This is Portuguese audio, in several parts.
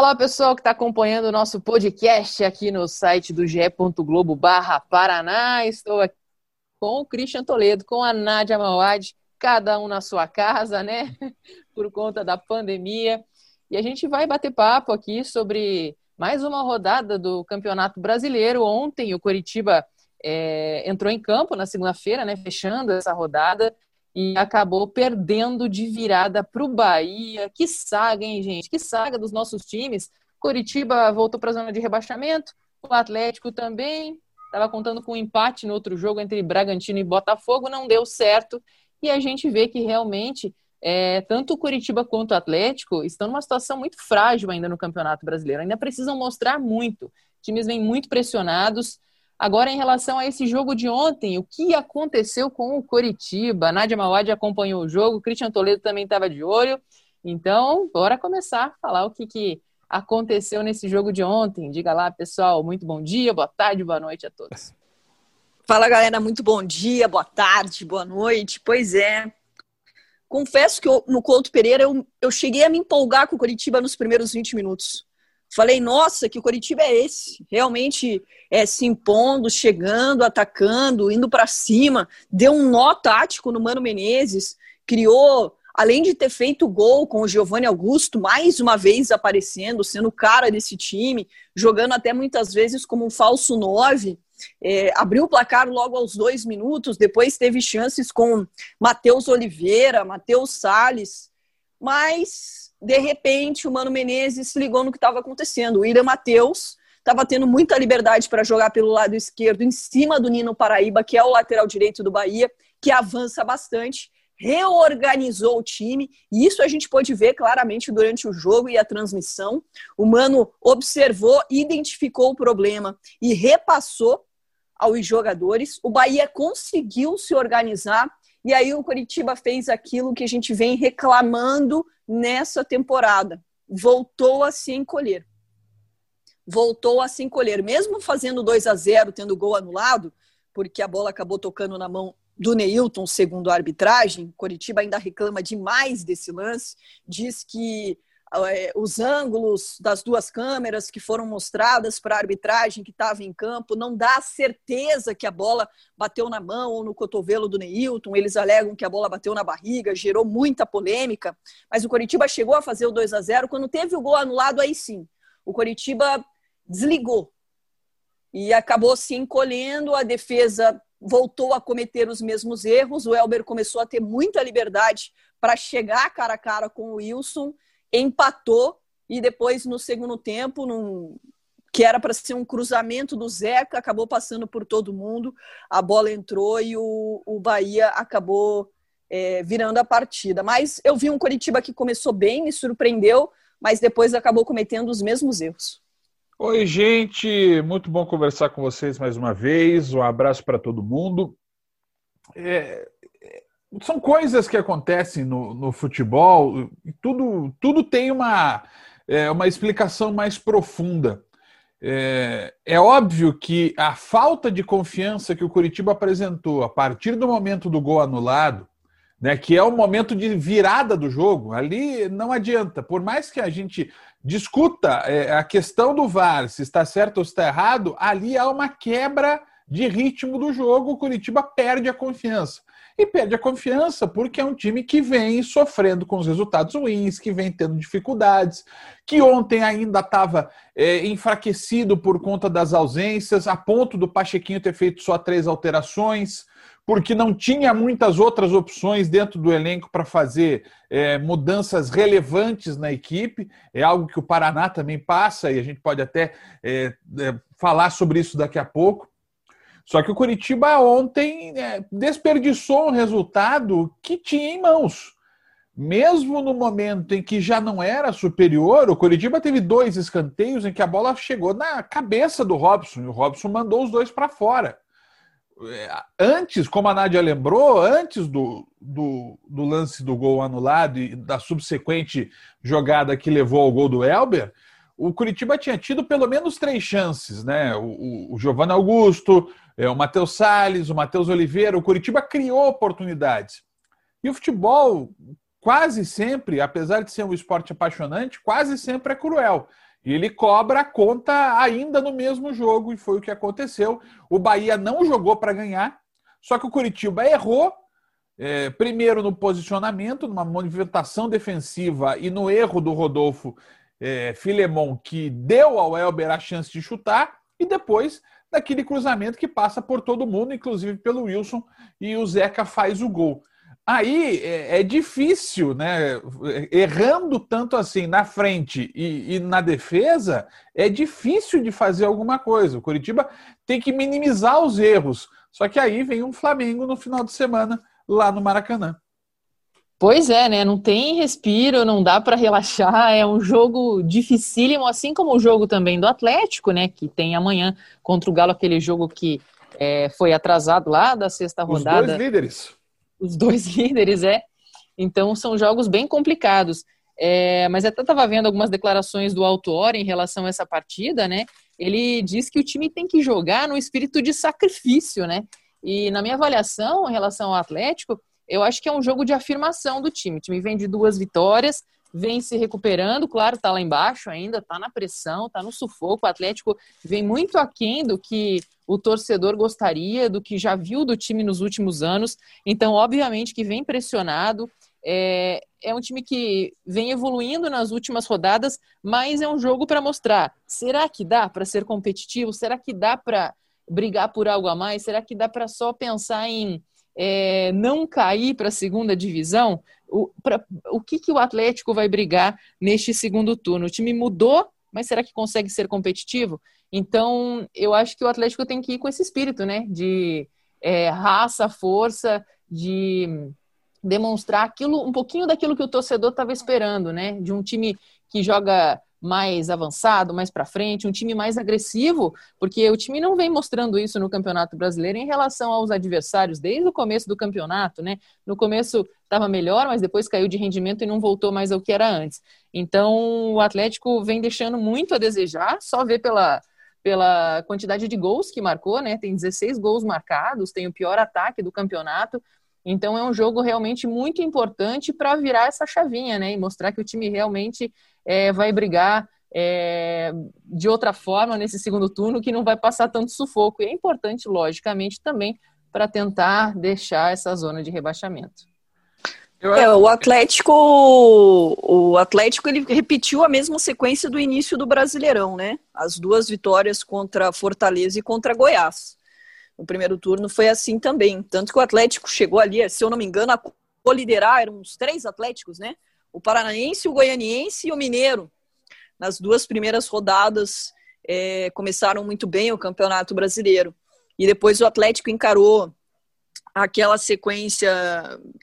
Olá, pessoal que está acompanhando o nosso podcast aqui no site do ge.globo barra Paraná. Estou aqui com o Christian Toledo, com a Nádia Mawad, cada um na sua casa, né? Por conta da pandemia. E a gente vai bater papo aqui sobre mais uma rodada do Campeonato Brasileiro. Ontem o Coritiba é, entrou em campo na segunda-feira, né? Fechando essa rodada e acabou perdendo de virada para o Bahia. Que saga, hein, gente? Que saga dos nossos times. Curitiba voltou para a zona de rebaixamento, o Atlético também. Estava contando com um empate no outro jogo entre Bragantino e Botafogo, não deu certo. E a gente vê que realmente é, tanto o Curitiba quanto o Atlético estão numa situação muito frágil ainda no Campeonato Brasileiro. Ainda precisam mostrar muito. Times vêm muito pressionados. Agora, em relação a esse jogo de ontem, o que aconteceu com o Coritiba? Nádia Mawad acompanhou o jogo, Christian Toledo também estava de olho. Então, bora começar a falar o que, que aconteceu nesse jogo de ontem. Diga lá, pessoal, muito bom dia, boa tarde, boa noite a todos. Fala, galera, muito bom dia, boa tarde, boa noite. Pois é, confesso que eu, no Couto Pereira eu, eu cheguei a me empolgar com o Coritiba nos primeiros 20 minutos. Falei, nossa, que o Coritiba é esse. Realmente é, se impondo, chegando, atacando, indo para cima. Deu um nó tático no Mano Menezes. Criou, além de ter feito gol com o Giovanni Augusto, mais uma vez aparecendo, sendo cara desse time, jogando até muitas vezes como um falso nove. É, abriu o placar logo aos dois minutos. Depois teve chances com Matheus Oliveira, Matheus Salles. Mas de repente, o Mano Menezes ligou no que estava acontecendo. O William Matheus estava tendo muita liberdade para jogar pelo lado esquerdo, em cima do Nino Paraíba, que é o lateral direito do Bahia, que avança bastante, reorganizou o time, e isso a gente pôde ver claramente durante o jogo e a transmissão. O Mano observou, identificou o problema e repassou aos jogadores. O Bahia conseguiu se organizar e aí o Curitiba fez aquilo que a gente vem reclamando nessa temporada. Voltou a se encolher. Voltou a se encolher. Mesmo fazendo 2 a 0 tendo gol anulado, porque a bola acabou tocando na mão do Neilton, segundo a arbitragem, Curitiba ainda reclama demais desse lance, diz que os ângulos das duas câmeras que foram mostradas para a arbitragem que estava em campo não dá certeza que a bola bateu na mão ou no cotovelo do Neilton. Eles alegam que a bola bateu na barriga, gerou muita polêmica. Mas o Coritiba chegou a fazer o 2 a 0 quando teve o gol anulado aí sim. O Coritiba desligou e acabou se encolhendo. A defesa voltou a cometer os mesmos erros. O Elber começou a ter muita liberdade para chegar cara a cara com o Wilson empatou e depois no segundo tempo, num, que era para ser um cruzamento do Zeca, acabou passando por todo mundo, a bola entrou e o, o Bahia acabou é, virando a partida. Mas eu vi um Coritiba que começou bem, me surpreendeu, mas depois acabou cometendo os mesmos erros. Oi, gente, muito bom conversar com vocês mais uma vez. Um abraço para todo mundo. É, são coisas que acontecem no, no futebol, tudo, tudo tem uma, é, uma explicação mais profunda. É, é, óbvio que a falta de confiança que o Curitiba apresentou a partir do momento do gol anulado, né, que é o momento de virada do jogo, ali não adianta. Por mais que a gente discuta é, a questão do VAR, se está certo ou se está errado, ali há uma quebra de ritmo do jogo, o Curitiba perde a confiança e perde a confiança porque é um time que vem sofrendo com os resultados ruins, que vem tendo dificuldades, que ontem ainda estava é, enfraquecido por conta das ausências, a ponto do Pachequinho ter feito só três alterações, porque não tinha muitas outras opções dentro do elenco para fazer é, mudanças relevantes na equipe. É algo que o Paraná também passa e a gente pode até é, é falar sobre isso daqui a pouco. Só que o Curitiba ontem é, desperdiçou um resultado que tinha em mãos. Mesmo no momento em que já não era superior, o Curitiba teve dois escanteios em que a bola chegou na cabeça do Robson e o Robson mandou os dois para fora. É, antes, como a Nádia lembrou, antes do, do, do, lance do gol anulado e da subsequente jogada que levou ao gol do Elber, o Curitiba tinha tido pelo menos três chances, né? O, o, o Giovanni Augusto, é, o Matheus Salles, o Matheus Oliveira, o Curitiba criou oportunidades. E o futebol, quase sempre, apesar de ser um esporte apaixonante, quase sempre é cruel. E ele cobra a conta ainda no mesmo jogo, e foi o que aconteceu. O Bahia não jogou para ganhar, só que o Curitiba errou, é, primeiro no posicionamento, numa movimentação defensiva e no erro do Rodolfo é, Filemon, que deu ao Elber a chance de chutar, e depois daquele cruzamento que passa por todo mundo, inclusive pelo Wilson, e o Zeca faz o gol. Aí é, é difícil, né? Errando tanto assim na frente e, e, na defesa, é difícil de fazer alguma coisa. O Curitiba tem que minimizar os erros. Só que aí vem um Flamengo no final de semana lá no Maracanã. Pois é, né? Não tem respiro, não dá para relaxar. É um jogo dificílimo, assim como o jogo também do Atlético, né? Que tem amanhã contra o Galo, aquele jogo que é, foi atrasado lá da sexta rodada. Os dois líderes. Os dois líderes, é. Então são jogos bem complicados. É, mas até estava vendo algumas declarações do Autor em relação a essa partida, né? Ele diz que o time tem que jogar no espírito de sacrifício, né? E na minha avaliação em relação ao Atlético, eu acho que é um jogo de afirmação do time. O time vem de duas vitórias, vem se recuperando, claro, está lá embaixo ainda, está na pressão, está no sufoco. O Atlético vem muito aquém do que o torcedor gostaria, do que já viu do time nos últimos anos. Então, obviamente, que vem pressionado. É, é um time que vem evoluindo nas últimas rodadas, mas é um jogo para mostrar. Será que dá para ser competitivo? Será que dá para brigar por algo a mais? Será que dá para só pensar em é, não cair para a segunda divisão, o, pra, o que, que o Atlético vai brigar neste segundo turno? O time mudou, mas será que consegue ser competitivo? Então, eu acho que o Atlético tem que ir com esse espírito, né? De é, raça, força, de demonstrar aquilo, um pouquinho daquilo que o torcedor estava esperando, né? De um time que joga mais avançado, mais para frente, um time mais agressivo, porque o time não vem mostrando isso no Campeonato Brasileiro em relação aos adversários desde o começo do campeonato, né? No começo estava melhor, mas depois caiu de rendimento e não voltou mais ao que era antes. Então, o Atlético vem deixando muito a desejar, só ver pela pela quantidade de gols que marcou, né? Tem 16 gols marcados, tem o pior ataque do campeonato. Então é um jogo realmente muito importante para virar essa chavinha, né? E mostrar que o time realmente é, vai brigar é, de outra forma nesse segundo turno, que não vai passar tanto sufoco. E é importante, logicamente, também para tentar deixar essa zona de rebaixamento. É, o Atlético, o Atlético ele repetiu a mesma sequência do início do Brasileirão, né? As duas vitórias contra Fortaleza e contra Goiás. No primeiro turno foi assim também, tanto que o Atlético chegou ali, se eu não me engano, a coliderar, eram uns três Atléticos, né? O Paranaense, o Goianiense e o Mineiro. Nas duas primeiras rodadas é, começaram muito bem o Campeonato Brasileiro. E depois o Atlético encarou aquela sequência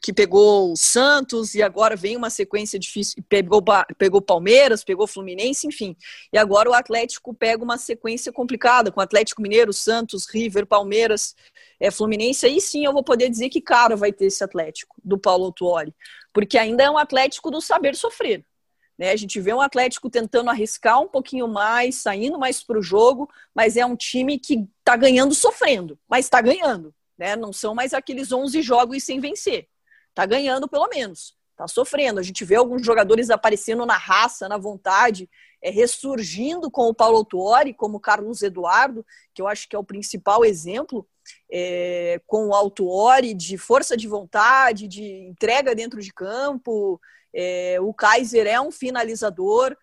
que pegou o Santos e agora vem uma sequência difícil, pegou pegou Palmeiras, pegou Fluminense, enfim. E agora o Atlético pega uma sequência complicada com Atlético Mineiro, Santos, River, Palmeiras, é Fluminense. Aí sim eu vou poder dizer que cara vai ter esse Atlético do Paulo Autuori porque ainda é um Atlético do saber sofrer. Né? A gente vê um Atlético tentando arriscar um pouquinho mais, saindo mais para o jogo, mas é um time que está ganhando sofrendo, mas está ganhando. Né? Não são mais aqueles 11 jogos sem vencer. Está ganhando pelo menos. Está sofrendo. A gente vê alguns jogadores aparecendo na raça, na vontade, é, ressurgindo com o Paulo Autuori, como o Carlos Eduardo, que eu acho que é o principal exemplo é, com o Autuori de força de vontade, de entrega dentro de campo. É, o Kaiser é um finalizador,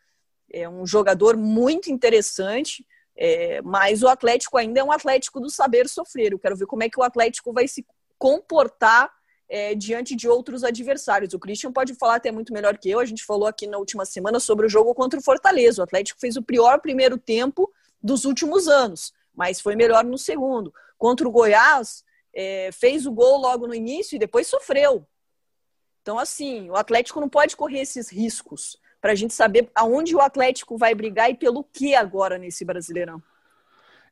é um jogador muito interessante, é, mas o Atlético ainda é um Atlético do saber sofrer. Eu quero ver como é que o Atlético vai se comportar é, diante de outros adversários. O Christian pode falar até muito melhor que eu. A gente falou aqui na última semana sobre o jogo contra o Fortaleza. O Atlético fez o pior primeiro tempo dos últimos anos, mas foi melhor no segundo contra o Goiás, é, fez o gol logo no início e depois sofreu. Então, assim, o Atlético não pode correr esses riscos para a gente saber aonde o Atlético vai brigar e pelo que agora nesse Brasileirão.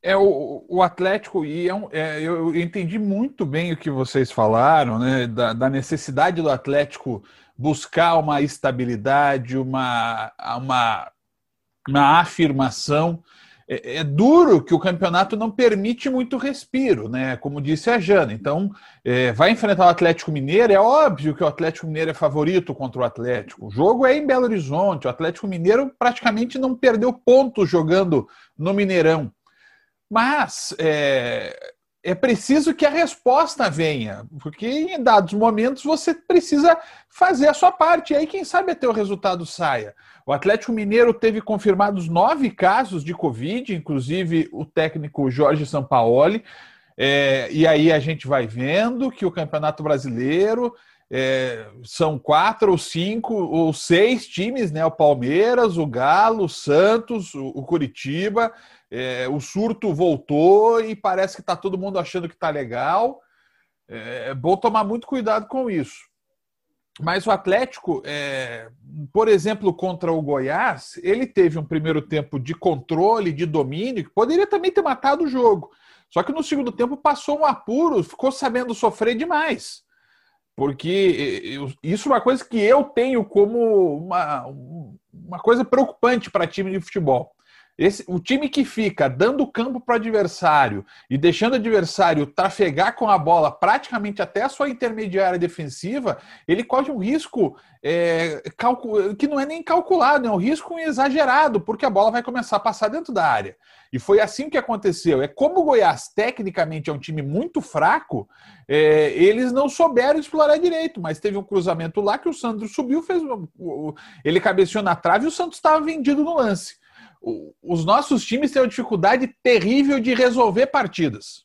É, o, o Atlético, e é um, é, eu entendi muito bem o que vocês falaram, né, da, da, necessidade do Atlético buscar uma estabilidade, uma, uma, uma afirmação é, é, duro que o campeonato não permite muito respiro, né? Como disse a Jana. Então, é, vai enfrentar o Atlético Mineiro. É óbvio que o Atlético Mineiro é favorito contra o Atlético. O jogo é em Belo Horizonte. O Atlético Mineiro praticamente não perdeu pontos jogando no Mineirão. Mas é, é preciso que a resposta venha, porque em dados momentos você precisa fazer a sua parte. E aí, quem sabe até o resultado saia. O Atlético Mineiro teve confirmados nove casos de Covid, inclusive o técnico Jorge Sampaoli. É, e aí a gente vai vendo que o Campeonato Brasileiro é, são quatro ou cinco ou seis times, né? O Palmeiras, o Galo, o Santos, o, o Curitiba. É, o surto voltou e parece que está todo mundo achando que está legal. É, é bom tomar muito cuidado com isso. Mas o Atlético, é, por exemplo, contra o Goiás, ele teve um primeiro tempo de controle, de domínio, que poderia também ter matado o jogo. Só que no segundo tempo passou um apuro, ficou sabendo sofrer demais. Porque isso é uma coisa que eu tenho como uma, uma coisa preocupante para time de futebol. Esse, o time que fica dando campo para o adversário e deixando o adversário trafegar com a bola praticamente até a sua intermediária defensiva, ele corre um risco é, que não é nem calculado, é um risco exagerado, porque a bola vai começar a passar dentro da área. E foi assim que aconteceu. É como o Goiás, tecnicamente, é um time muito fraco, é, eles não souberam explorar direito, mas teve um cruzamento lá que o Sandro subiu, fez ele cabeceou na trave e o Santos estava vendido no lance os nossos times têm uma dificuldade terrível de resolver partidas.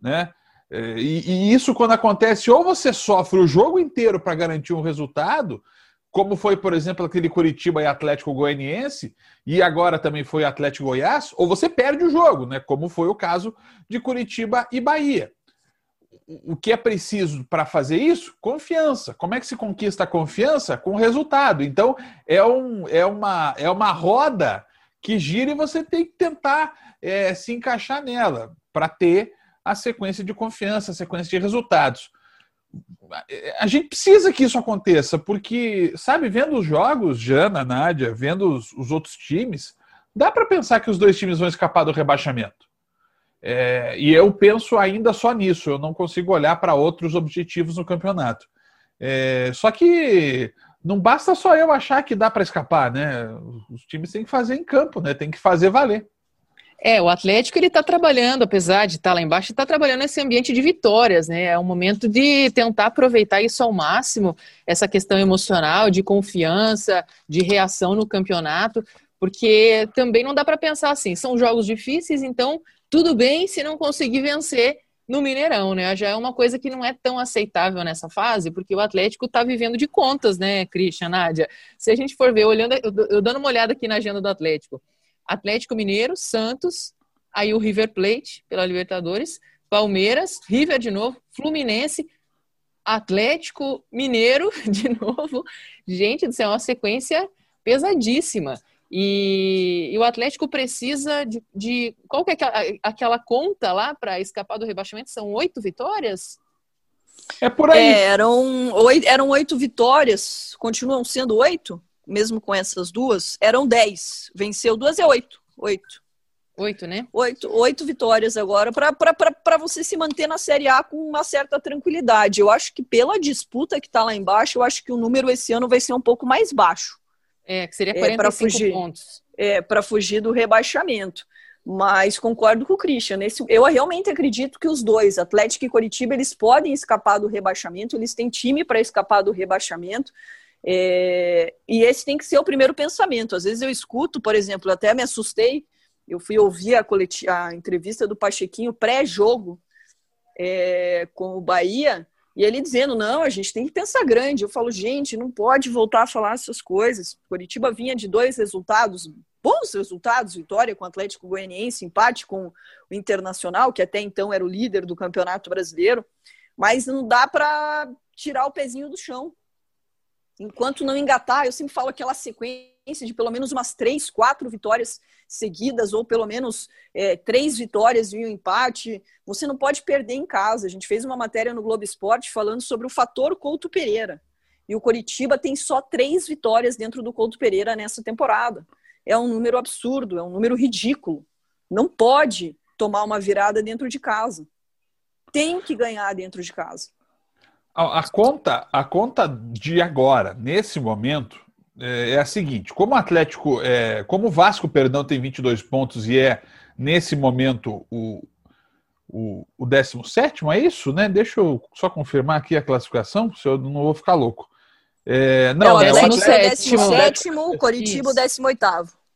Né? É, e, e, isso, quando acontece, ou você sofre o jogo inteiro para garantir um resultado, como foi, por exemplo, aquele Curitiba e Atlético Goianiense, e agora também foi Atlético Goiás, ou você perde o jogo, né? como foi o caso de Curitiba e Bahia. O que é preciso para fazer isso? Confiança. Como é que se conquista a confiança? Com resultado. Então, é, um, é, uma, é uma roda que gira e você tem que tentar é, se encaixar nela para ter a sequência de confiança, a sequência de resultados. A gente precisa que isso aconteça, porque, sabe, vendo os jogos, Jana, Nádia, vendo os, os outros times, dá para pensar que os dois times vão escapar do rebaixamento. É, e eu penso ainda só nisso, eu não consigo olhar para outros objetivos no campeonato. É, só que não basta só eu achar que dá para escapar, né? Os times têm que fazer em campo, né? Tem que fazer valer. É, o Atlético ele está trabalhando, apesar de estar tá lá embaixo, está trabalhando nesse ambiente de vitórias, né? É um momento de tentar aproveitar isso ao máximo, essa questão emocional, de confiança, de reação no campeonato, porque também não dá para pensar assim, são jogos difíceis, então tudo bem se não conseguir vencer no Mineirão, né? Já é uma coisa que não é tão aceitável nessa fase, porque o Atlético está vivendo de contas, né, Christian, Nádia? Se a gente for ver, olhando, eu dando uma olhada aqui na agenda do Atlético, Atlético Mineiro, Santos, aí o River Plate pela Libertadores, Palmeiras, River de novo, Fluminense, Atlético Mineiro de novo. Gente céu, é uma sequência pesadíssima. E, e, o Atlético precisa de, de qual que é aquela, aquela conta lá para escapar do rebaixamento? São oito vitórias? É por aí. É, eram, oito, eram oito vitórias, continuam sendo oito, mesmo com essas duas. Eram dez. Venceu duas é oito. Oito. Oito, né? Oito, oito vitórias agora para você se manter na Série A com uma certa tranquilidade. Eu acho que pela disputa que está lá embaixo, eu acho que o número esse ano vai ser um pouco mais baixo. É, que seria 45 é, fugir, pontos. É, para fugir do rebaixamento. Mas concordo com o Christian. Nesse, eu realmente acredito que os dois, Atlético e Coritiba, eles podem escapar do rebaixamento, eles têm time para escapar do rebaixamento. É, e esse tem que ser o primeiro pensamento. Às vezes eu escuto, por exemplo, até me assustei. Eu fui ouvir a, a entrevista do Pachequinho pré-jogo é, com o Bahia. E ele dizendo, não, a gente tem que pensar grande. Eu falo, gente, não pode voltar a falar essas coisas. Curitiba vinha de dois resultados, bons resultados, vitória com o Atlético Goianiense, empate com o Internacional, que até então era o líder do Campeonato Brasileiro. Mas não dá para tirar o pezinho do chão. Enquanto não engatar, eu sempre falo aquela sequência de pelo menos umas três, quatro vitórias seguidas, ou pelo menos é, três vitórias e um empate. Você não pode perder em casa. A gente fez uma matéria no Globo Esporte falando sobre o fator Couto Pereira. E o Coritiba tem só três vitórias dentro do Couto Pereira nessa temporada. É um número absurdo, é um número ridículo. Não pode tomar uma virada dentro de casa. Tem que ganhar dentro de casa. A, a conta, a conta de agora, nesse momento, é, é a seguinte: como o Atlético, é, como o Vasco, perdão, tem 22 pontos e é nesse momento o, o, o 17, é isso, né? Deixa eu só confirmar aqui a classificação, se eu não vou ficar louco. É, não, o Atlético é o 17, o Coritiba o 18.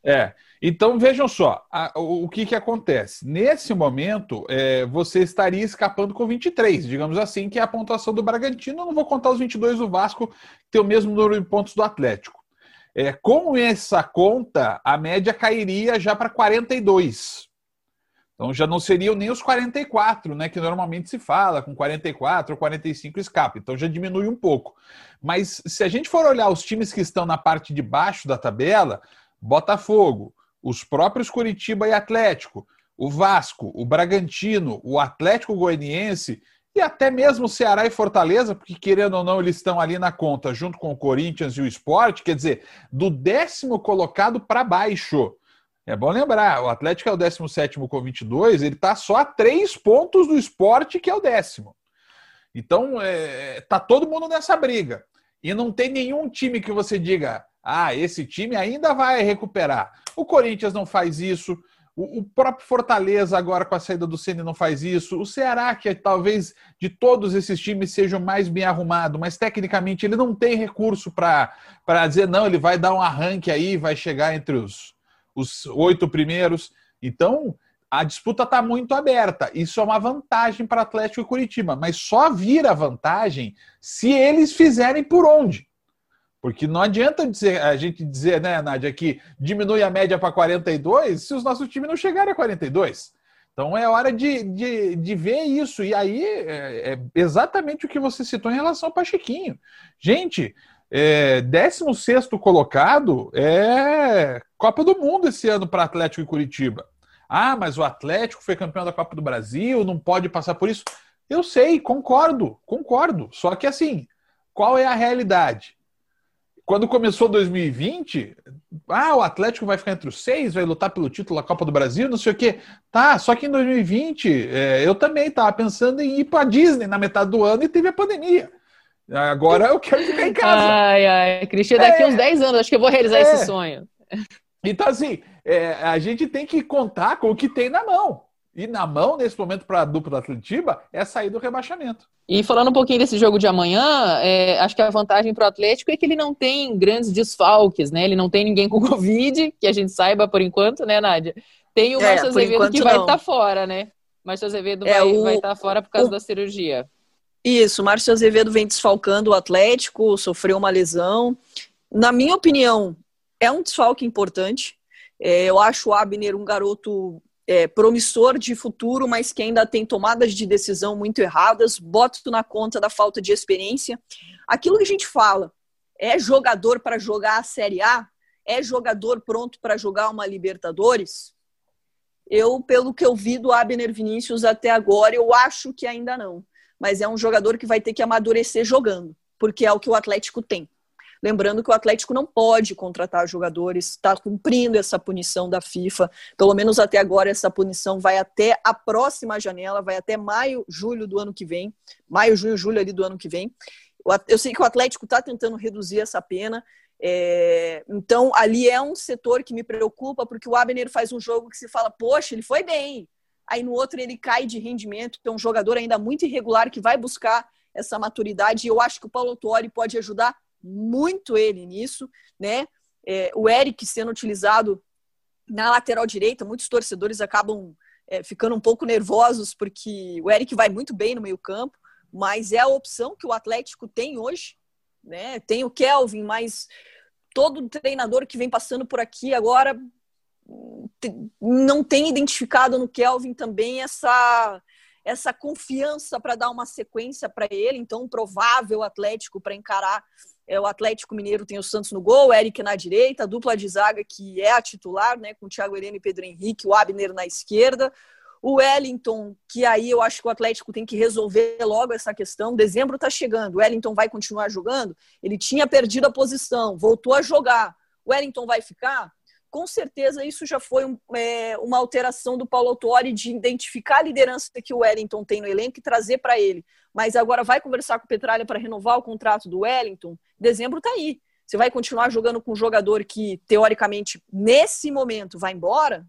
É. Então vejam só a, o, que, que acontece. Nesse momento, é, você estaria escapando com 23, digamos assim, que é a pontuação do Bragantino. Eu não vou contar os 22 do Vasco, que tem o mesmo número de pontos do Atlético. É, com essa conta, a média cairia já para 42. Então já não seriam nem os 44, né, que normalmente se fala, com 44 ou 45 escapa. Então já diminui um pouco. Mas se a gente for olhar os times que estão na parte de baixo da tabela, Botafogo, os próprios Curitiba e Atlético, o Vasco, o Bragantino, o Atlético Goianiense e até mesmo o Ceará e Fortaleza, porque querendo ou não, eles estão ali na conta, junto com o Corinthians e o Sport, quer dizer, do décimo colocado para baixo. É bom lembrar, o Atlético é o 17 com 22, ele está só a três pontos do esporte, que é o décimo. Então, é, tá todo mundo nessa briga. E não tem nenhum time que você diga, ah, esse time ainda vai recuperar. O Corinthians não faz isso. O, próprio Fortaleza, agora com a saída do Ceni não faz isso. O Ceará, que é, talvez de todos esses times seja o mais bem arrumado, mas tecnicamente ele não tem recurso para dizer, não, ele vai dar um arranque aí, vai chegar entre os, os oito primeiros. Então, a disputa está muito aberta. Isso é uma vantagem para Atlético e Curitiba, mas só vira vantagem se eles fizerem por onde. Porque não adianta dizer, a gente dizer, né, Nádia, que diminui a média para 42 se os nossos times não chegarem a 42. Então é hora de, de, de ver isso. E aí é, é exatamente o que você citou em relação ao Pachequinho. Gente, é, 16 colocado é Copa do Mundo esse ano para Atlético e Curitiba. Ah, mas o Atlético foi campeão da Copa do Brasil, não pode passar por isso. Eu sei, concordo, concordo. Só que assim, qual é a realidade? Quando começou 2020, ah, o Atlético vai ficar entre os seis, vai lutar pelo título da Copa do Brasil, não sei o quê. Tá, só que em 2020 é, eu também estava pensando em ir para a Disney na metade do ano e teve a pandemia. Agora eu quero ficar em casa. Ai, ai, Cristian, daqui é, uns 10 anos, acho que eu vou realizar é, esse sonho. Então, assim, é, a gente tem que contar com o que tem na mão. E na mão, nesse momento, para a dupla da Atletiba, é sair do rebaixamento. E falando um pouquinho desse jogo de amanhã, é, acho que a vantagem para o Atlético é que ele não tem grandes desfalques, né? Ele não tem ninguém com Covid, que a gente saiba por enquanto, né, Nádia? Tem o é, Márcio Azevedo que vai estar tá fora, né? Márcio Azevedo é, vai estar tá fora por causa o... da cirurgia. Isso, o Márcio Azevedo vem desfalcando o Atlético, sofreu uma lesão. Na minha opinião, é um desfalque importante. É, eu acho o Abner um garoto é, promissor de futuro, mas que ainda tem tomadas de decisão muito erradas. Boto na conta da falta de experiência. Aquilo que a gente fala, é jogador para jogar a Série A? É jogador pronto para jogar uma Libertadores? Eu, pelo que eu vi do Abner Vinícius até agora, eu acho que ainda não mas é um jogador que vai ter que amadurecer jogando, porque é o que o Atlético tem. Lembrando que o Atlético não pode contratar jogadores, está cumprindo essa punição da FIFA. Pelo menos até agora, essa punição vai até a próxima janela, vai até maio, julho do ano que vem. Maio, junho, julho ali do ano que vem. Eu sei que o Atlético está tentando reduzir essa pena. É... então, ali é um setor que me preocupa, porque o Abner faz um jogo que se fala, poxa, ele foi bem, aí no outro ele cai de rendimento, é um jogador ainda muito irregular que vai buscar essa maturidade, e eu acho que o Paulo Tuori pode ajudar muito ele nisso, né? É, o Eric sendo utilizado na lateral direita, muitos torcedores acabam é, ficando um pouco nervosos porque o Eric vai muito bem no meio campo, mas é a opção que o Atlético tem hoje, né? Tem o Kelvin, mas todo treinador que vem passando por aqui agora não tem identificado no Kelvin também essa essa confiança para dar uma sequência para ele, então um provável Atlético para encarar é, o Atlético Mineiro tem o Santos no gol, o Eric na direita, a dupla de zaga que é a titular, né, com o Thiago Heleno e Pedro Henrique, o Abner na esquerda, o Wellington, que aí eu acho que o Atlético tem que resolver logo essa questão. Dezembro está chegando, o Wellington vai continuar jogando. Ele tinha perdido a posição, voltou a jogar. O Wellington vai ficar? com certeza isso já foi um, é, uma alteração do Paulo Autori de identificar a liderança que o Wellington tem no elenco e trazer para ele. Mas agora vai conversar com o Petralha para renovar o contrato do Wellington. Dezembro está aí. Você vai continuar jogando com um jogador que, teoricamente, nesse momento vai embora?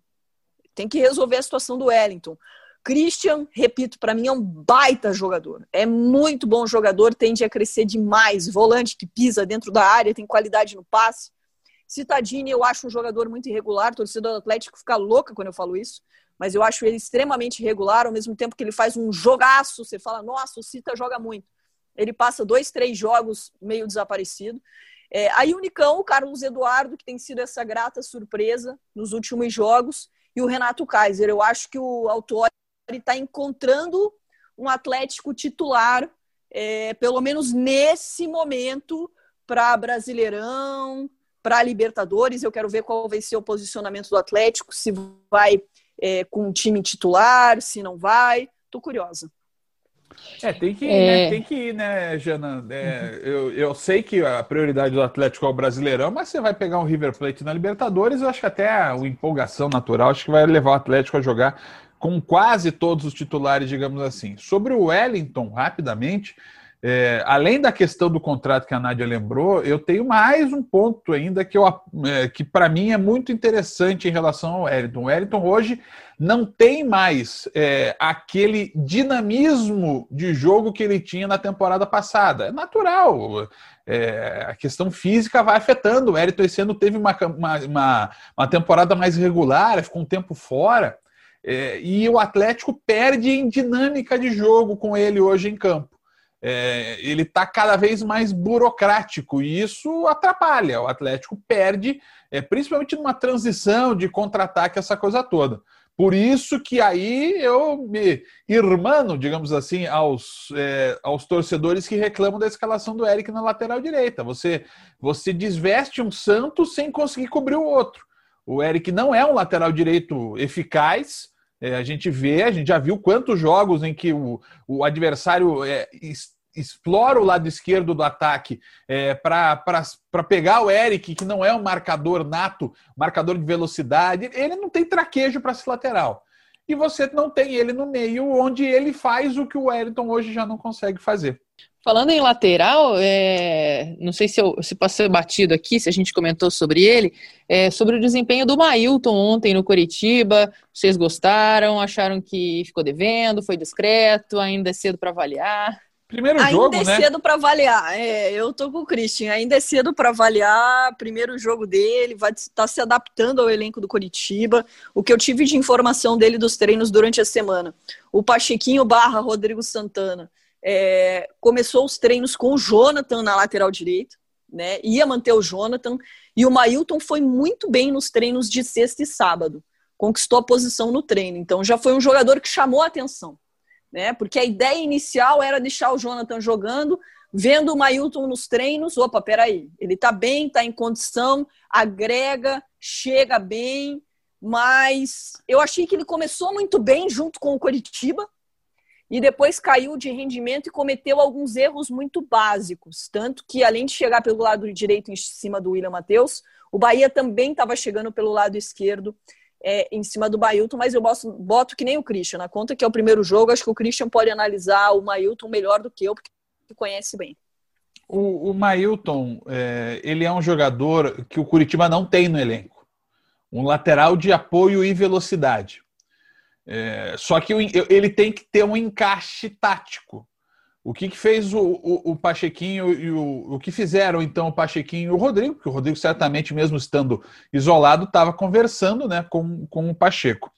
Tem que resolver a situação do Wellington. Christian, repito, para mim é um baita jogador. É muito bom jogador, tende a crescer demais. Volante que pisa dentro da área, tem qualidade no passe. Citadini, eu acho um jogador muito irregular. O torcedor do Atlético fica louca quando eu falo isso. Mas eu acho ele extremamente irregular, ao mesmo tempo que ele faz um jogaço. Você fala, nossa, o Cita joga muito. Ele passa dois, três jogos meio desaparecido. É, aí o Nicão, o Carlos Eduardo, que tem sido essa grata surpresa nos últimos jogos, e o Renato Kaiser. Eu acho que o Autori está encontrando um Atlético titular, é, pelo menos nesse momento, para Brasileirão, para a Libertadores. Eu quero ver qual vai ser o posicionamento do Atlético, se vai é, com um time titular, se não vai. Tô curiosa. É, tem que ir, né? é... né? Tem que ir, né, Jana? É, eu, eu sei que a prioridade do Atlético é o Brasileirão, mas você vai pegar um River Plate na Libertadores, eu acho que até a empolgação natural, acho que vai levar o Atlético a jogar com quase todos os titulares, digamos assim. Sobre o Wellington, rapidamente, é, além da questão do contrato que a Nádia lembrou, eu tenho mais um ponto ainda que, é, que para mim é muito interessante em relação ao Wellington. O Wellington hoje não tem mais é, aquele dinamismo de jogo que ele tinha na temporada passada. É natural. É, a questão física vai afetando. O Wellington esse ano teve uma, uma, uma temporada mais regular, ficou um tempo fora. É, e o Atlético perde em dinâmica de jogo com ele hoje em campo é, ele está cada vez mais burocrático e isso atrapalha. O Atlético perde, é, principalmente numa transição de contra-ataque, essa coisa toda. Por isso que aí eu me irmano, digamos assim, aos, é, aos torcedores que reclamam da escalação do Eric na lateral direita. Você, você desveste um Santos sem conseguir cobrir o outro. O Eric não é um lateral direito eficaz, é, a gente vê, a gente já viu quantos jogos em que o, o adversário é, explora o lado esquerdo do ataque é, para pegar o Eric, que não é um marcador nato, marcador de velocidade, ele não tem traquejo para esse lateral. E você não tem ele no meio, onde ele faz o que o Wellington hoje já não consegue fazer. Falando em lateral, é, não sei se, eu, se ser batido aqui, se a gente comentou sobre ele, é, sobre o desempenho do Mailton ontem no Curitiba. Vocês gostaram? Acharam que ficou devendo? Foi discreto? Ainda é cedo para avaliar? Primeiro ainda jogo, Ainda é né? cedo para avaliar. É, eu tô com o Christian. Ainda é cedo para avaliar. Primeiro jogo dele, vai estar tá se adaptando ao elenco do Curitiba. O que eu tive de informação dele dos treinos durante a semana. O Pachequinho barra Rodrigo Santana é, começou os treinos com o Jonathan na lateral direita, né? Ia manter o Jonathan. E o Mailton foi muito bem nos treinos de sexta e sábado. Conquistou a posição no treino. Então já foi um jogador que chamou a atenção né? Porque a ideia inicial era deixar o Jonathan jogando, vendo o Mailton nos treinos, opa, peraí, ele tá bem, tá em condição, agrega, chega bem, mas eu achei que ele começou muito bem junto com o Coritiba e depois caiu de rendimento e cometeu alguns erros muito básicos, tanto que além de chegar pelo lado direito em cima do William Matheus, o Bahia também estava chegando pelo lado esquerdo é, em cima do Mailton, mas eu boto, boto que nem o Christian. Na conta que é o primeiro jogo, acho que o Christian pode analisar o Mailton melhor do que eu, porque conhece bem. O, o Mailton, é, ele é um jogador que o Curitiba não tem no elenco. Um lateral de apoio e velocidade. É, só que ele tem que ter um encaixe tático. O que, que fez o, o, o, Pachequinho e o, o que fizeram então o Pachequinho e o Rodrigo, que o Rodrigo certamente mesmo estando isolado estava conversando, né, com, com o Pacheco.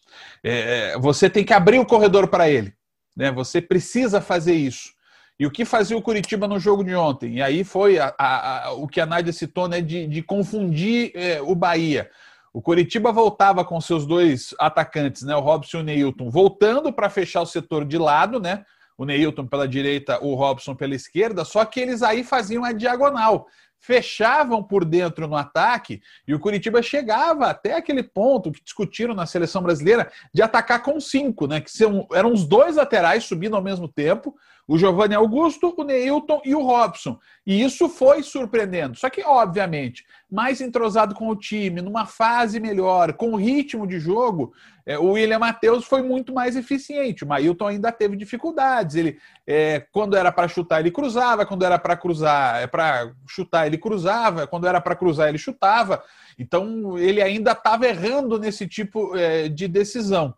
É, você tem que abrir o corredor para ele, né? Você precisa fazer isso. E o que fazia o Curitiba no jogo de ontem? E aí foi a, a, a, o que a Nádia citou, né, de, de confundir é, o Bahia. O Curitiba voltava com seus dois atacantes, né, o Robson e o Neilton, voltando para fechar o setor de lado, né? O Neilton pela direita, o Robson pela esquerda, só que eles aí faziam a diagonal. fechavam por dentro no ataque e o Curitiba chegava até aquele ponto que discutiram na seleção brasileira de atacar com cinco, né? Que eram os dois laterais subindo ao mesmo tempo, o Giovanni Augusto, o Neilton e o Robson. E isso foi surpreendendo. Só que, obviamente, mais entrosado com o time, numa fase melhor, com ritmo de jogo, é, o William Matheus foi muito mais eficiente. O Mailton ainda teve dificuldades. Ele, é, quando era para chutar, ele cruzava, quando era para cruzar, é para chutar, ele cruzava, quando era para cruzar, ele chutava. Então, ele ainda estava errando nesse tipo é, de decisão.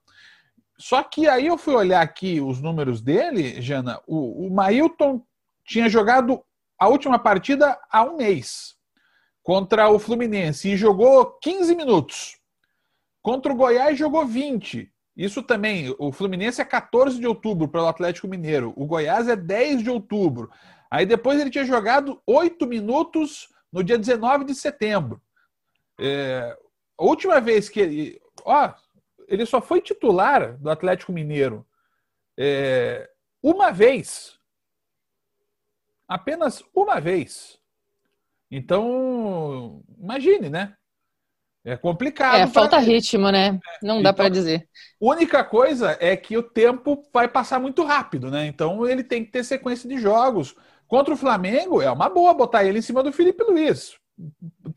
Só que aí eu fui olhar aqui os números dele, Jana. O, o Mailton tinha jogado a última partida há um mês contra o Fluminense e jogou 15 minutos. Contra o Goiás jogou 20. Isso também, o Fluminense é 14 de outubro pelo Atlético Mineiro, o Goiás é 10 de outubro. Aí depois ele tinha jogado 8 minutos no dia 19 de setembro. É, a última vez que ele. Ó, ele só foi titular do Atlético Mineiro é, uma vez. Apenas uma vez. Então, imagine, né? É complicado. É, falta pra... ritmo, né? Não dá então, para dizer. A única coisa é que o tempo vai passar muito rápido, né? Então ele tem que ter sequência de jogos. Contra o Flamengo, é uma boa botar ele em cima do Felipe Luiz.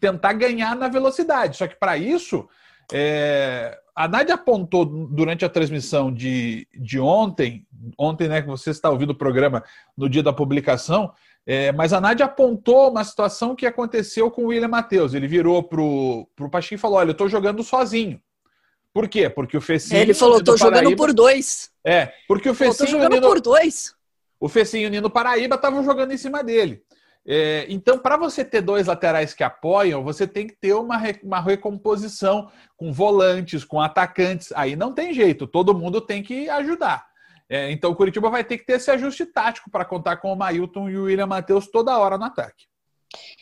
Tentar ganhar na velocidade. Só que para isso, é, a Nádia apontou durante a transmissão de, de ontem, ontem, né, que você está ouvindo o programa no dia da publicação, é, mas a Nádia apontou uma situação que aconteceu com o William Matheus. Ele virou pro, pro Pacheco e falou: Olha, eu estou jogando sozinho. Por quê? Porque o Fecinho. Ele falou: estou jogando por dois. É, porque o Fecinho. Estou jogando Nino, por dois. O Fecinho e o Nino Paraíba estavam jogando em cima dele. É, então, para você ter dois laterais que apoiam, você tem que ter uma, uma recomposição com volantes, com atacantes. Aí não tem jeito, todo mundo tem que ajudar. É, então, o Curitiba vai ter que ter esse ajuste tático para contar com o Mailton e o William Matheus toda hora no ataque.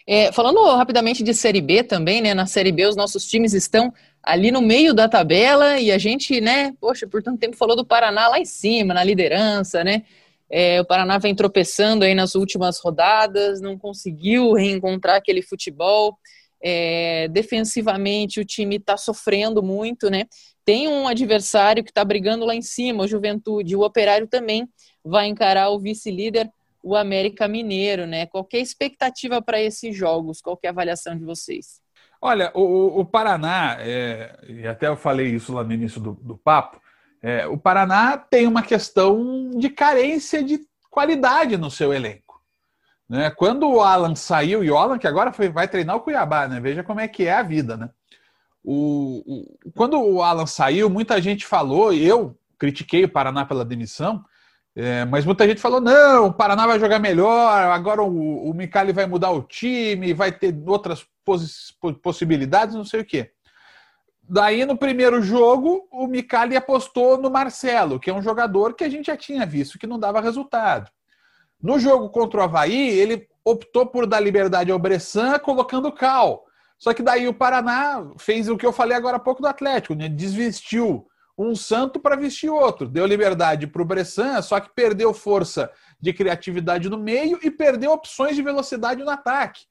É, falando rapidamente de Série B também, né? Na Série B, os nossos times estão ali no meio da tabela e a gente, né? Poxa, por tanto tempo falou do Paraná lá em cima, na liderança, né? É, o Paraná vem tropeçando aí nas últimas rodadas, não conseguiu reencontrar aquele futebol. É, defensivamente, o time está sofrendo muito, né? Tem um adversário que está brigando lá em cima, o Juventude. O Operário também vai encarar o vice-líder, o América Mineiro, né? Qual a expectativa para esses jogos? Qual é a avaliação de vocês? Olha, o, o Paraná, é, e até eu falei isso lá no início do, do papo, é, o Paraná tem uma questão de carência de qualidade no seu elenco. Né? Quando o Alan saiu, e o Alan que agora foi, vai treinar o Cuiabá, né? veja como é que é a vida. Né? O, o, quando o Alan saiu, muita gente falou, e eu critiquei o Paraná pela demissão, é, mas muita gente falou: não, o Paraná vai jogar melhor, agora o, o Micali vai mudar o time, vai ter outras poss possibilidades, não sei o quê. Daí, no primeiro jogo, o Micali apostou no Marcelo, que é um jogador que a gente já tinha visto que não dava resultado. No jogo contra o Havaí, ele optou por dar liberdade ao Bressan, colocando o Cal. Só que daí o Paraná fez o que eu falei agora há pouco do Atlético, né? desvestiu um santo para vestir outro. Deu liberdade para o Bressan, só que perdeu força de criatividade no meio e perdeu opções de velocidade no ataque.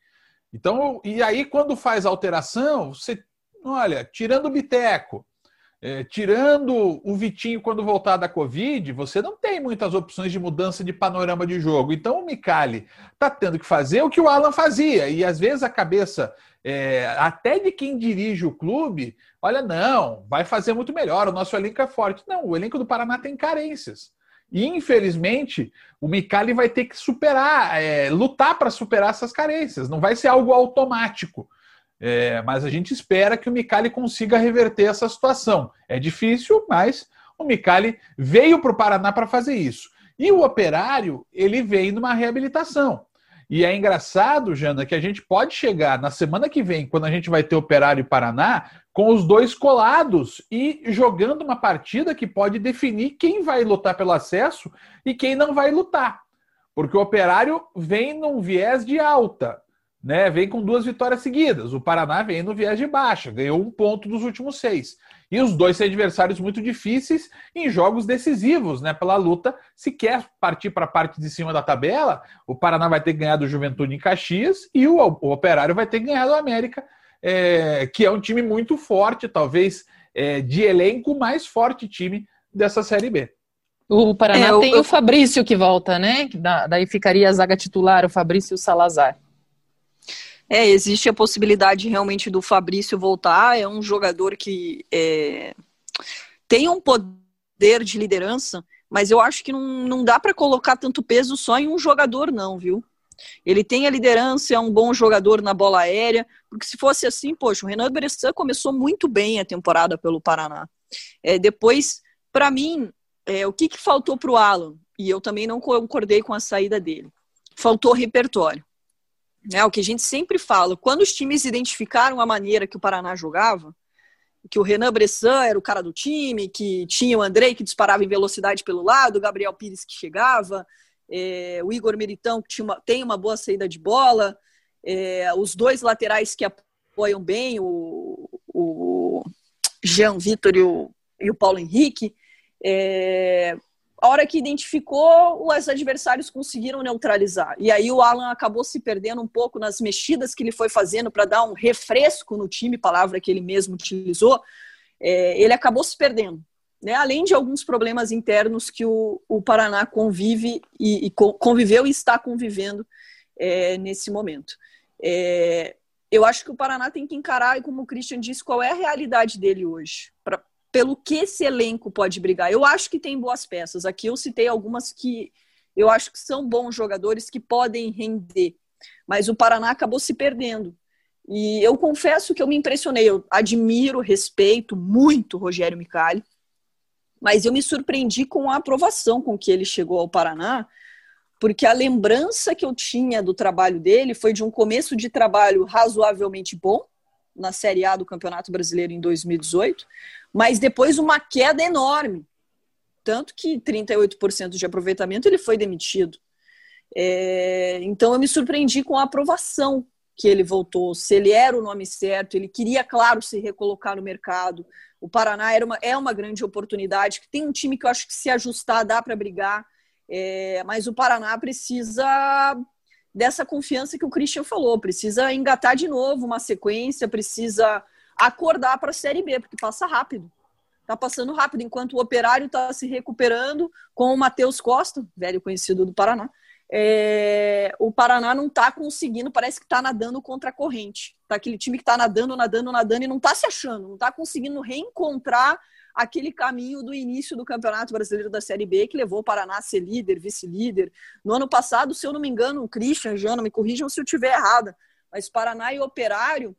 Então, e aí quando faz alteração, você olha, tirando o Biteco, é, tirando o Vitinho quando voltar da Covid, você não tem muitas opções de mudança de panorama de jogo. Então o Micali está tendo que fazer o que o Alan fazia. E às vezes a cabeça, é, até de quem dirige o clube, olha, não, vai fazer muito melhor, o nosso elenco é forte. Não, o elenco do Paraná tem carências. E, infelizmente, o Micali vai ter que superar, é, lutar para superar essas carências. Não vai ser algo automático. É, mas a gente espera que o Micali consiga reverter essa situação. É difícil, mas o Micali veio para o Paraná para fazer isso. E o operário, ele vem numa reabilitação. E é engraçado, Jana, que a gente pode chegar na semana que vem, quando a gente vai ter Operário e Paraná, com os dois colados e jogando uma partida que pode definir quem vai lutar pelo acesso e quem não vai lutar. Porque o Operário vem num viés de alta. Né, vem com duas vitórias seguidas. O Paraná vem no viés de baixa, ganhou um ponto dos últimos seis. E os dois são adversários muito difíceis em jogos decisivos, né? Pela luta, se quer partir para a parte de cima da tabela, o Paraná vai ter que ganhar do Juventude em Caxias e o, o Operário vai ter que ganhar do América, é, que é um time muito forte, talvez é, de elenco mais forte time dessa Série B. O Paraná é, tem eu... o Fabrício que volta, né? daí ficaria a zaga titular, o Fabrício Salazar. É, existe a possibilidade realmente do Fabrício voltar. É um jogador que é, tem um poder de liderança, mas eu acho que não, não dá para colocar tanto peso só em um jogador, não, viu? Ele tem a liderança, é um bom jogador na bola aérea, porque se fosse assim, poxa, o Renan Bressan começou muito bem a temporada pelo Paraná. É, depois, para mim, é, o que, que faltou para o Alan? E eu também não concordei com a saída dele. Faltou repertório. Né, o que a gente sempre fala, quando os times identificaram a maneira que o Paraná jogava, que o Renan Bressan era o cara do time, que tinha o Andrei que disparava em velocidade pelo lado, o Gabriel Pires que chegava, é, o Igor Meritão que uma, tem uma boa saída de bola, é, os dois laterais que apoiam bem, o, o Jean Vitor e o, e o Paulo Henrique. É, a hora que identificou, os adversários conseguiram neutralizar. E aí o Alan acabou se perdendo um pouco nas mexidas que ele foi fazendo para dar um refresco no time, palavra que ele mesmo utilizou. É, ele acabou se perdendo. Né? Além de alguns problemas internos que o, o Paraná convive e, e conviveu e está convivendo é, nesse momento. É, eu acho que o Paraná tem que encarar, como o Christian disse, qual é a realidade dele hoje. Pelo que esse elenco pode brigar. Eu acho que tem boas peças. Aqui eu citei algumas que eu acho que são bons jogadores que podem render. Mas o Paraná acabou se perdendo. E eu confesso que eu me impressionei. Eu admiro, respeito muito Rogério Micali. Mas eu me surpreendi com a aprovação com que ele chegou ao Paraná, porque a lembrança que eu tinha do trabalho dele foi de um começo de trabalho razoavelmente bom na Série A do Campeonato Brasileiro em 2018, mas depois uma queda enorme. Tanto que 38% de aproveitamento ele foi demitido. É, então eu me surpreendi com a aprovação que ele voltou, se ele era o nome certo, ele queria, claro, se recolocar no mercado. O Paraná era uma, é uma grande oportunidade, que tem um time que eu acho que se ajustar dá para brigar, é, mas o Paraná precisa dessa confiança que o Christian falou, precisa engatar de novo uma sequência, precisa acordar para a Série B, porque passa rápido. Tá passando rápido, enquanto o Operário está se recuperando com o Matheus Costa, velho conhecido do Paraná. É, o Paraná não está conseguindo, parece que está nadando contra a corrente. Tá aquele time que está nadando, nadando, nadando e não está se achando, não está conseguindo reencontrar aquele caminho do início do Campeonato Brasileiro da Série B que levou o Paraná a ser líder, vice-líder. No ano passado, se eu não me engano, o Christian, Jana, me corrijam se eu estiver errada, mas Paraná e Operário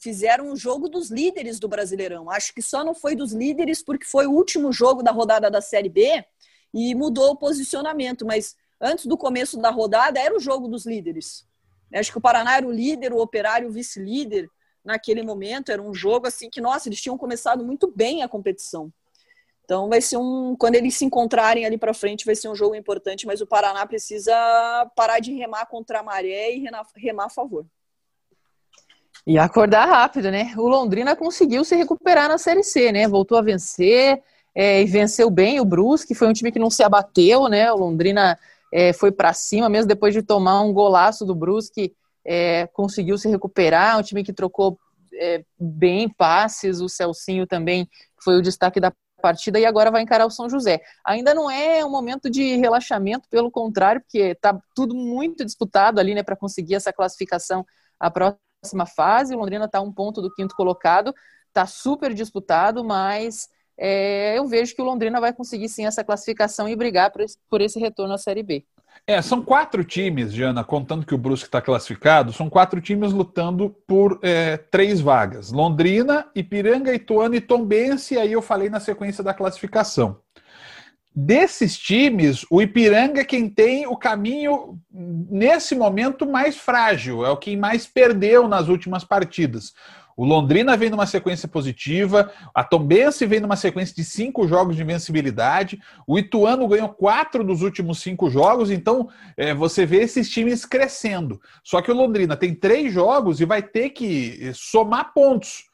fizeram um jogo dos líderes do Brasileirão. Acho que só não foi dos líderes porque foi o último jogo da rodada da Série B e mudou o posicionamento, mas antes do começo da rodada era o jogo dos líderes. Acho que o Paraná era o líder, o Operário o vice-líder naquele momento. Era um jogo assim que, nossa, eles tinham começado muito bem a competição. Então vai ser um, quando eles se encontrarem ali para frente, vai ser um jogo importante, mas o Paraná precisa parar de remar contra a maré e remar a favor. E acordar rápido, né? O Londrina conseguiu se recuperar na Série C, né? Voltou a vencer é, e venceu bem o Brusque, foi um time que não se abateu, né? O Londrina é, foi para cima, mesmo depois de tomar um golaço do Brusque, é, conseguiu se recuperar, um time que trocou é, bem passes, o Celcinho também foi o destaque da partida e agora vai encarar o São José. Ainda não é um momento de relaxamento, pelo contrário, porque está tudo muito disputado ali, né, para conseguir essa classificação à próxima fase. O Londrina está um ponto do quinto colocado, está super disputado, mas é, eu vejo que o Londrina vai conseguir sim essa classificação e brigar por esse, por esse retorno à Série B. É, são quatro times, Jana, contando que o Brusque está classificado, são quatro times lutando por é, três vagas. Londrina, Ipiranga, Ituano e Tombense, e aí eu falei na sequência da classificação. Desses times, o Ipiranga é quem tem o caminho, nesse momento, mais frágil, é o quem mais perdeu nas últimas partidas. O Londrina vem numa sequência positiva, a Tombense vem numa sequência de cinco jogos de invencibilidade, o Ituano ganhou quatro dos últimos cinco jogos, então é, você vê esses times crescendo. Só que o Londrina tem três jogos e vai ter que eh, somar pontos,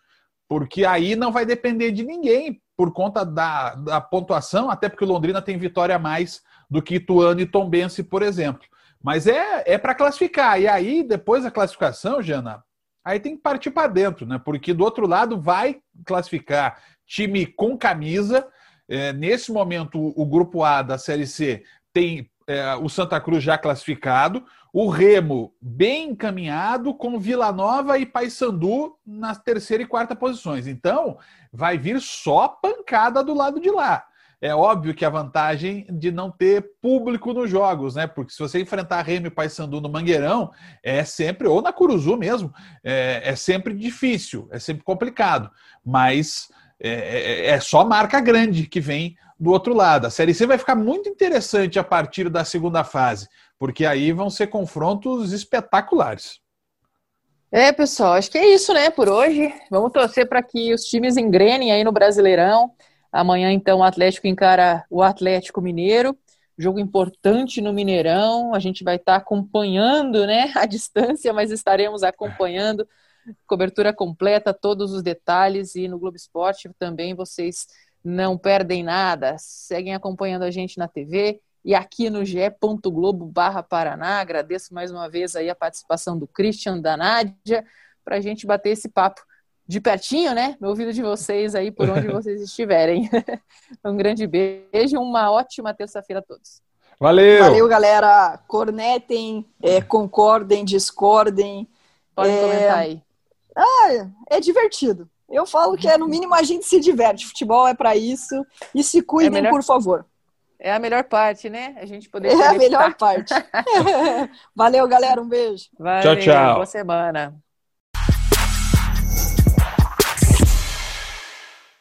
porque aí não vai depender de ninguém por conta da, da pontuação, até porque o Londrina tem vitória a mais do que Ituano e Tombense, por exemplo. Mas é, é para classificar. E aí, depois da classificação, Jana, aí tem que partir para dentro, né? Porque do outro lado vai classificar time com camisa. É, nesse momento, o grupo A da Série C tem é, o Santa Cruz já classificado, o Remo bem encaminhado, com Vila Nova e Paysandu nas terceira e quarta posições. Então, vai vir só pancada do lado de lá. É óbvio que a vantagem de não ter público nos jogos, né? Porque se você enfrentar Remy e Paysandu no Mangueirão, é sempre, ou na Curuzu mesmo, é, é sempre difícil, é sempre complicado. Mas é, é, é, só marca grande que vem do outro lado. A Série C vai ficar muito interessante a partir da segunda fase, porque aí vão ser confrontos espetaculares. É, pessoal, acho que é isso, né, por hoje. Vamos torcer para que os times engrenem aí no Brasileirão. Amanhã, então, o Atlético encara o Atlético Mineiro. Jogo importante no Mineirão. A gente vai estar tá acompanhando, né, à distância, mas estaremos acompanhando. Cobertura completa, todos os detalhes. E no Globo Esporte também vocês não perdem nada. Seguem acompanhando a gente na TV e aqui no ge.globo barra Paraná. Agradeço mais uma vez aí a participação do Christian, da Nádia, para a gente bater esse papo de pertinho, né? No ouvido de vocês aí, por onde vocês estiverem. um grande beijo, uma ótima terça-feira a todos. Valeu! Valeu, galera! Cornetem, é, concordem, discordem. Podem é... comentar aí. Ah, é divertido. Eu falo que é no mínimo a gente se diverte. Futebol é para isso. E se cuidem, é melhor... por favor. É a melhor parte, né? A gente poder. É a melhor parte. Valeu, galera. Um beijo. Valeu, tchau, tchau. Boa semana.